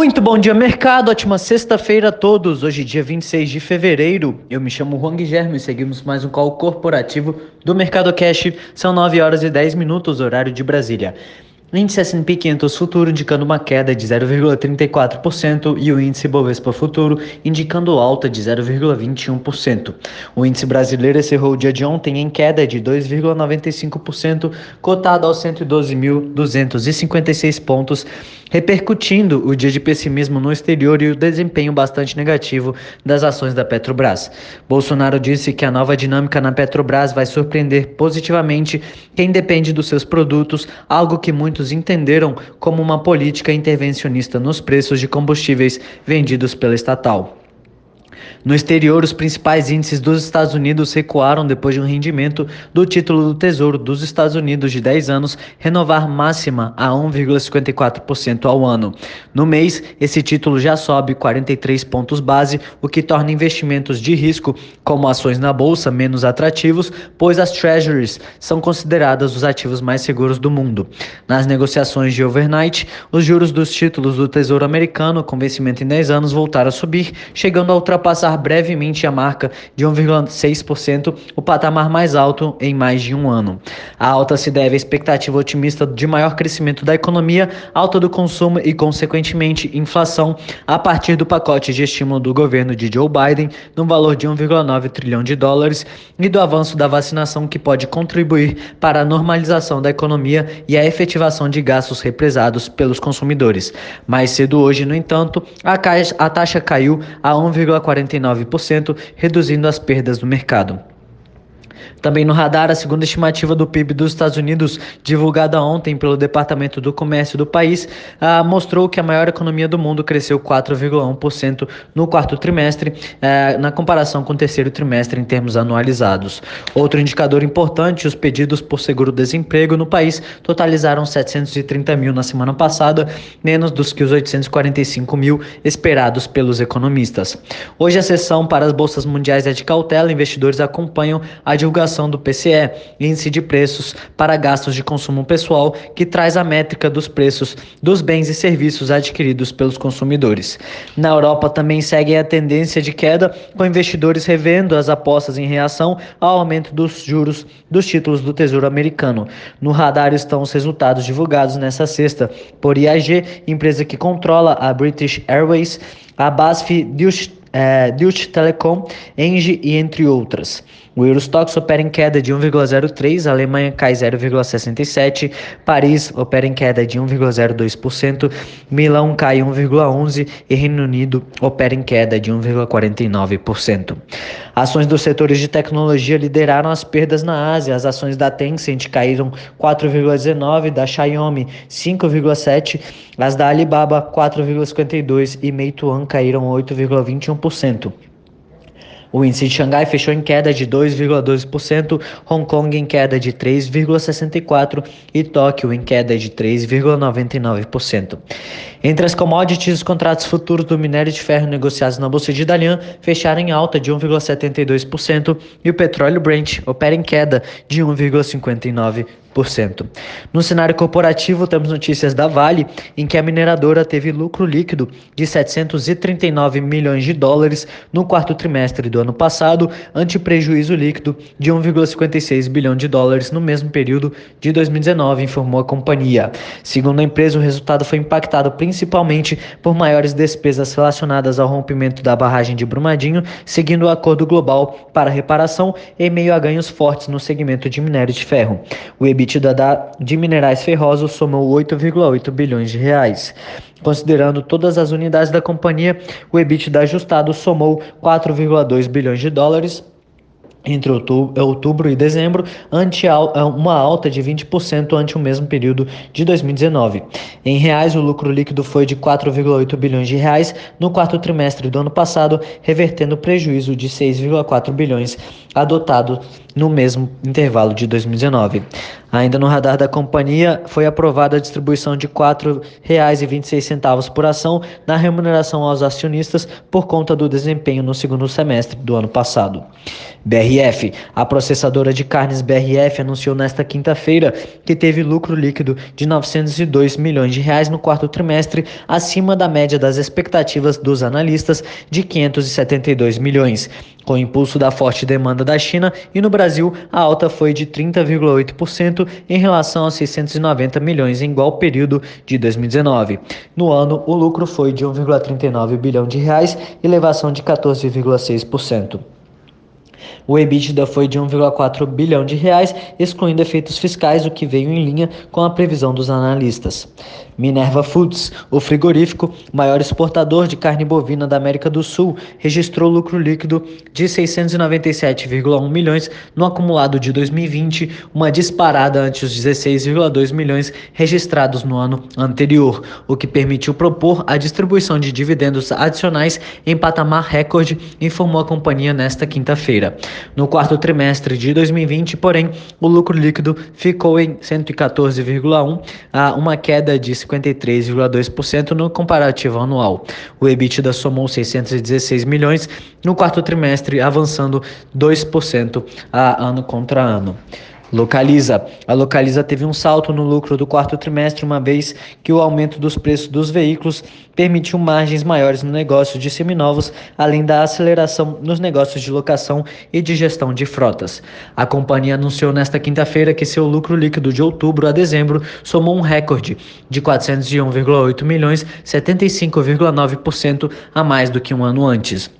Muito bom dia, mercado. Ótima sexta-feira a todos. Hoje, dia 26 de fevereiro. Eu me chamo Juan Guilherme e seguimos mais um call corporativo do Mercado Cash. São 9 horas e 10 minutos, horário de Brasília. Índice S&P 500 futuro indicando uma queda de 0,34% e o índice Bovespa futuro indicando alta de 0,21%. O índice brasileiro encerrou o dia de ontem em queda de 2,95%, cotado aos 112.256 pontos, repercutindo o dia de pessimismo no exterior e o desempenho bastante negativo das ações da Petrobras. Bolsonaro disse que a nova dinâmica na Petrobras vai surpreender positivamente quem depende dos seus produtos, algo que muitos entenderam como uma política intervencionista nos preços de combustíveis vendidos pela estatal. No exterior, os principais índices dos Estados Unidos recuaram depois de um rendimento do título do Tesouro dos Estados Unidos de 10 anos renovar máxima a 1,54% ao ano. No mês, esse título já sobe 43 pontos base, o que torna investimentos de risco, como ações na bolsa, menos atrativos, pois as treasuries são consideradas os ativos mais seguros do mundo. Nas negociações de overnight, os juros dos títulos do Tesouro americano com vencimento em 10 anos voltaram a subir, chegando a ultrapassar alcançar brevemente a marca de 1,6%, o patamar mais alto em mais de um ano. A alta se deve à expectativa otimista de maior crescimento da economia, alta do consumo e, consequentemente, inflação, a partir do pacote de estímulo do governo de Joe Biden, no valor de 1,9 trilhão de dólares, e do avanço da vacinação que pode contribuir para a normalização da economia e a efetivação de gastos represados pelos consumidores. Mais cedo hoje, no entanto, a, caixa, a taxa caiu a 1,49 49%, reduzindo as perdas do mercado. Também no radar, a segunda estimativa do PIB dos Estados Unidos, divulgada ontem pelo Departamento do Comércio do país, ah, mostrou que a maior economia do mundo cresceu 4,1% no quarto trimestre, ah, na comparação com o terceiro trimestre em termos anualizados. Outro indicador importante, os pedidos por seguro-desemprego no país totalizaram 730 mil na semana passada, menos dos que os 845 mil esperados pelos economistas. Hoje a sessão para as bolsas mundiais é de cautela, investidores acompanham a divulgação divulgação do PCE, Índice de Preços para Gastos de Consumo Pessoal, que traz a métrica dos preços dos bens e serviços adquiridos pelos consumidores. Na Europa também segue a tendência de queda, com investidores revendo as apostas em reação ao aumento dos juros dos títulos do Tesouro Americano. No radar estão os resultados divulgados nesta sexta por IAG, empresa que controla a British Airways, a BASF é, Deutsche Telekom, Engie e entre outras. O Eurostox opera em queda de 1,03, a Alemanha cai 0,67, Paris opera em queda de 1,02%, Milão cai 1,11 e Reino Unido opera em queda de 1,49%. Ações dos setores de tecnologia lideraram as perdas na Ásia. As ações da Tencent caíram 4,19, da Xiaomi 5,7, as da Alibaba 4,52 e Meituan caíram 8,21%. O índice de Xangai fechou em queda de 2,12%, Hong Kong em queda de 3,64% e Tóquio em queda de 3,99%. Entre as commodities, os contratos futuros do minério de ferro negociados na Bolsa de Dalian fecharam em alta de 1,72% e o petróleo Brent opera em queda de 1,59%. No cenário corporativo, temos notícias da Vale, em que a mineradora teve lucro líquido de 739 milhões de dólares no quarto trimestre do ano passado, ante prejuízo líquido de 1,56 bilhão de dólares no mesmo período de 2019, informou a companhia. Segundo a empresa, o resultado foi impactado principalmente por maiores despesas relacionadas ao rompimento da barragem de Brumadinho, seguindo o acordo global para reparação, em meio a ganhos fortes no segmento de minério de ferro. O EBITDA da, de minerais ferrosos somou 8,8 bilhões de reais. Considerando todas as unidades da companhia, o EBITDA ajustado somou 4,2 bilhões de dólares, entre outubro e dezembro, ante uma alta de 20% ante o mesmo período de 2019. Em reais, o lucro líquido foi de 4,8 bilhões de reais no quarto trimestre do ano passado, revertendo o prejuízo de 6,4 bilhões adotado no mesmo intervalo de 2019. Ainda no radar da companhia, foi aprovada a distribuição de R$ 4,26 por ação na remuneração aos acionistas por conta do desempenho no segundo semestre do ano passado. BR BRF. A processadora de carnes BRF anunciou nesta quinta-feira que teve lucro líquido de 902 milhões de reais no quarto trimestre, acima da média das expectativas dos analistas de 572 milhões. Com o impulso da forte demanda da China e no Brasil, a alta foi de 30,8% em relação aos 690 milhões em igual período de 2019. No ano, o lucro foi de 1,39 bilhão de reais, elevação de 14,6%. O EBITDA foi de 1,4 bilhão de reais, excluindo efeitos fiscais, o que veio em linha com a previsão dos analistas. Minerva Foods, o frigorífico maior exportador de carne bovina da América do Sul, registrou lucro líquido de 697,1 milhões no acumulado de 2020, uma disparada ante os 16,2 milhões registrados no ano anterior, o que permitiu propor a distribuição de dividendos adicionais em patamar recorde, informou a companhia nesta quinta-feira. No quarto trimestre de 2020, porém, o lucro líquido ficou em 114,1, uma queda de 53,2% no comparativo anual. O EBITDA somou 616 milhões no quarto trimestre, avançando 2% a ano contra ano. Localiza. A Localiza teve um salto no lucro do quarto trimestre, uma vez que o aumento dos preços dos veículos permitiu margens maiores no negócio de seminovos, além da aceleração nos negócios de locação e de gestão de frotas. A companhia anunciou nesta quinta-feira que seu lucro líquido de outubro a dezembro somou um recorde de 401,8 milhões, 75,9% a mais do que um ano antes.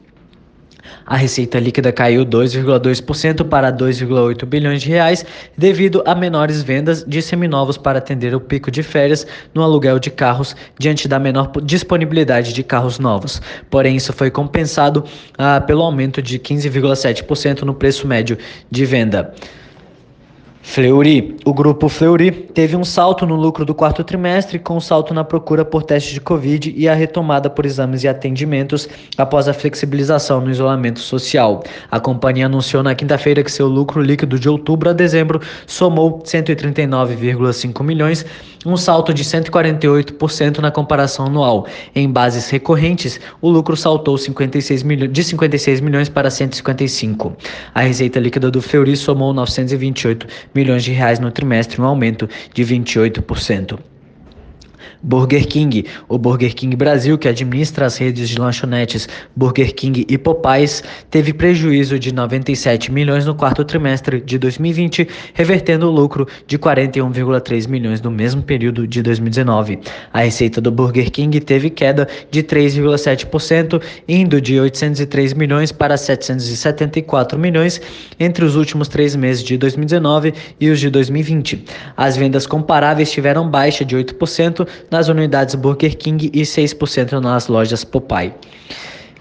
A receita líquida caiu 2,2% para 2,8 bilhões de reais devido a menores vendas de seminovos para atender o pico de férias no aluguel de carros diante da menor disponibilidade de carros novos. Porém, isso foi compensado ah, pelo aumento de 15,7% no preço médio de venda. Fleury. O grupo Fleury teve um salto no lucro do quarto trimestre, com um salto na procura por testes de Covid e a retomada por exames e atendimentos após a flexibilização no isolamento social. A companhia anunciou na quinta-feira que seu lucro líquido de outubro a dezembro somou 139,5 milhões, um salto de 148% na comparação anual. Em bases recorrentes, o lucro saltou 56 de 56 milhões para 155. A receita líquida do Fleury somou 928 milhões de reais no trimestre, um aumento de 28%. Burger King. O Burger King Brasil, que administra as redes de lanchonetes Burger King e Popeyes, teve prejuízo de 97 milhões no quarto trimestre de 2020, revertendo o lucro de 41,3 milhões no mesmo período de 2019. A receita do Burger King teve queda de 3,7%, indo de 803 milhões para 774 milhões entre os últimos três meses de 2019 e os de 2020. As vendas comparáveis tiveram baixa de 8%, nas unidades Burger King e 6% nas lojas Popeye.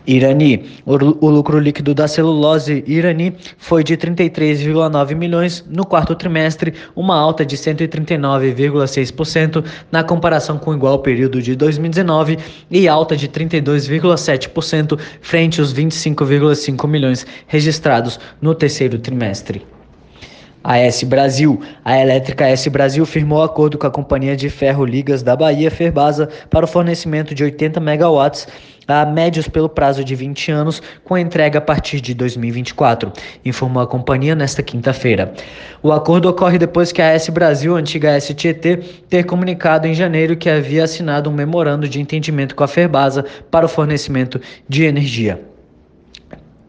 Irani. O, lucro líquido da celulose Irani foi de 33,9 milhões no quarto trimestre, uma alta de 139,6% na comparação com o igual período de 2019 e alta de 32,7% frente aos 25,5 milhões registrados no terceiro trimestre. A S Brasil. A elétrica S Brasil firmou acordo com a Companhia de Ferro Ligas da Bahia, Ferbasa, para o fornecimento de 80 megawatts a médios pelo prazo de 20 anos, com entrega a partir de 2024, informou a companhia nesta quinta-feira. O acordo ocorre depois que a S Brasil, antiga STT, ter comunicado em janeiro que havia assinado um memorando de entendimento com a Ferbasa para o fornecimento de energia.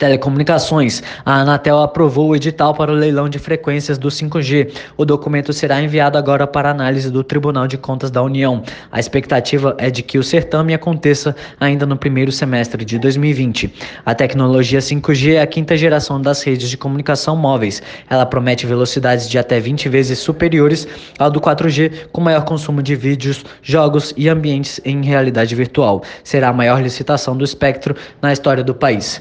Telecomunicações. A Anatel aprovou o edital para o leilão de frequências do 5G. O documento será enviado agora para análise do Tribunal de Contas da União. A expectativa é de que o certame aconteça ainda no primeiro semestre de 2020. A tecnologia 5G é a quinta geração das redes de comunicação móveis. Ela promete velocidades de até 20 vezes superiores ao do 4G, com maior consumo de vídeos, jogos e ambientes em realidade virtual. Será a maior licitação do espectro na história do país.